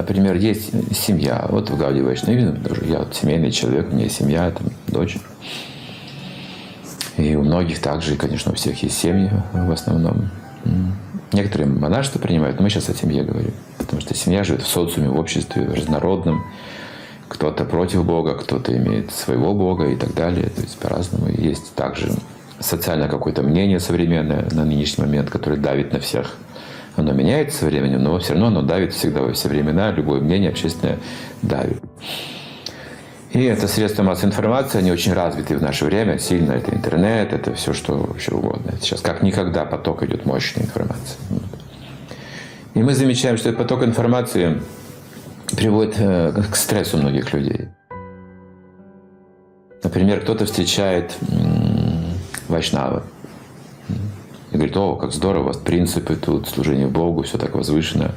например, есть семья. Вот в Гауди Вайшнаве тоже я вот семейный человек, у меня есть семья, там, дочь. И у многих также, конечно, у всех есть семьи в основном. Некоторые монашество принимают, но мы сейчас о семье говорим. Потому что семья живет в социуме, в обществе разнородном. Кто-то против Бога, кто-то имеет своего Бога и так далее. То есть по-разному. Есть также социальное какое-то мнение современное на нынешний момент, которое давит на всех. Оно меняется со временем, но все равно оно давит всегда во все времена. Любое мнение общественное давит. И это средства массовой информации, они очень развиты в наше время, сильно. Это интернет, это все, что вообще угодно. Сейчас как никогда поток идет мощной информации. И мы замечаем, что этот поток информации приводит э, к стрессу многих людей. Например, кто-то встречает Вайшнава и говорит, о, как здорово, у вас принципы тут, служение Богу, все так возвышено.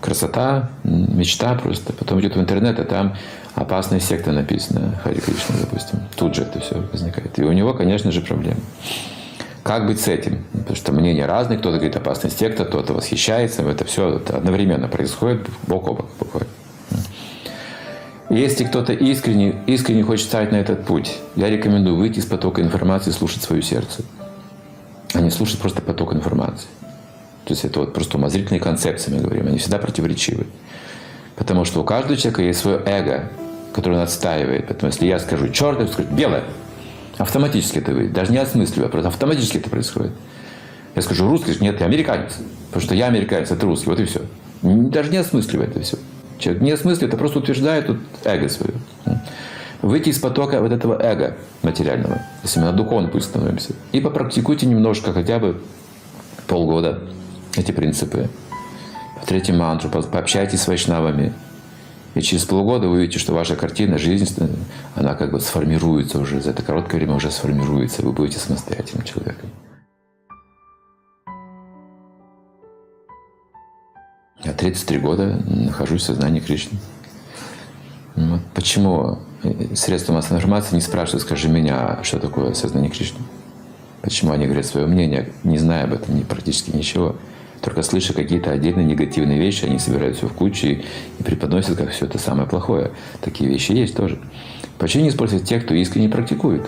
Красота, мечта просто. Потом идет в интернет, а там опасная секта написана, Хари Кришна, допустим. Тут же это все возникает. И у него, конечно же, проблемы. Как быть с этим? Потому что мнения разные. Кто-то говорит опасная секта, кто-то восхищается. Это все одновременно происходит, бок о бок буквально. Если кто-то искренне, искренне хочет стать на этот путь, я рекомендую выйти из потока информации и слушать свое сердце. А не слушать просто поток информации. То есть это вот просто умозрительные концепции, мы говорим. Они всегда противоречивы. Потому что у каждого человека есть свое эго, которое он отстаивает. Поэтому если я скажу черное, скажу белое, автоматически это выйдет. Даже не осмысливая, просто автоматически это происходит. Я скажу русский, нет, я американец. Потому что я американец, это русский, вот и все. Даже не осмысливая это все. Человек не осмысливает, это просто утверждает тут эго свое. Выйти из потока вот этого эго материального, если мы на духовный путь становимся. И попрактикуйте немножко, хотя бы полгода эти принципы. Повторите мантру, пообщайтесь с вайшнавами. И через полгода вы увидите, что ваша картина, жизнь, она как бы сформируется уже, за это короткое время уже сформируется, вы будете самостоятельным человеком. Я 33 года нахожусь в сознании Кришны. Вот почему средства массовой информации не спрашивают, скажи меня, что такое сознание Кришны? Почему они говорят свое мнение, не зная об этом практически ничего? Только слыша какие-то отдельные негативные вещи, они собирают все в кучу и, и преподносят как все это самое плохое. Такие вещи есть тоже. Почему не использовать тех, кто искренне практикует?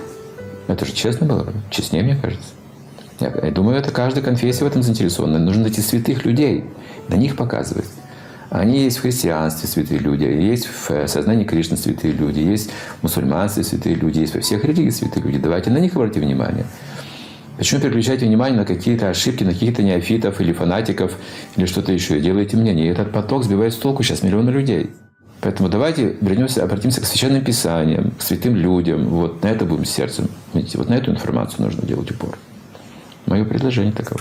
Это же честно было, честнее, мне кажется. Я, я думаю, это каждая конфессия в этом заинтересована. Нужно найти святых людей, на них показывать. Они есть в христианстве святые люди, есть в э, сознании Кришны святые люди, есть в мусульманстве святые люди, есть во всех религиях святые люди. Давайте на них обратите внимание. Почему переключаете внимание на какие-то ошибки, на каких-то неофитов или фанатиков или что-то еще? Делаете мнение. И этот поток сбивает с толку сейчас миллионы людей. Поэтому давайте вернемся, обратимся к священным писаниям, к святым людям. Вот на это будем сердцем. Вот на эту информацию нужно делать упор. Мое предложение таково.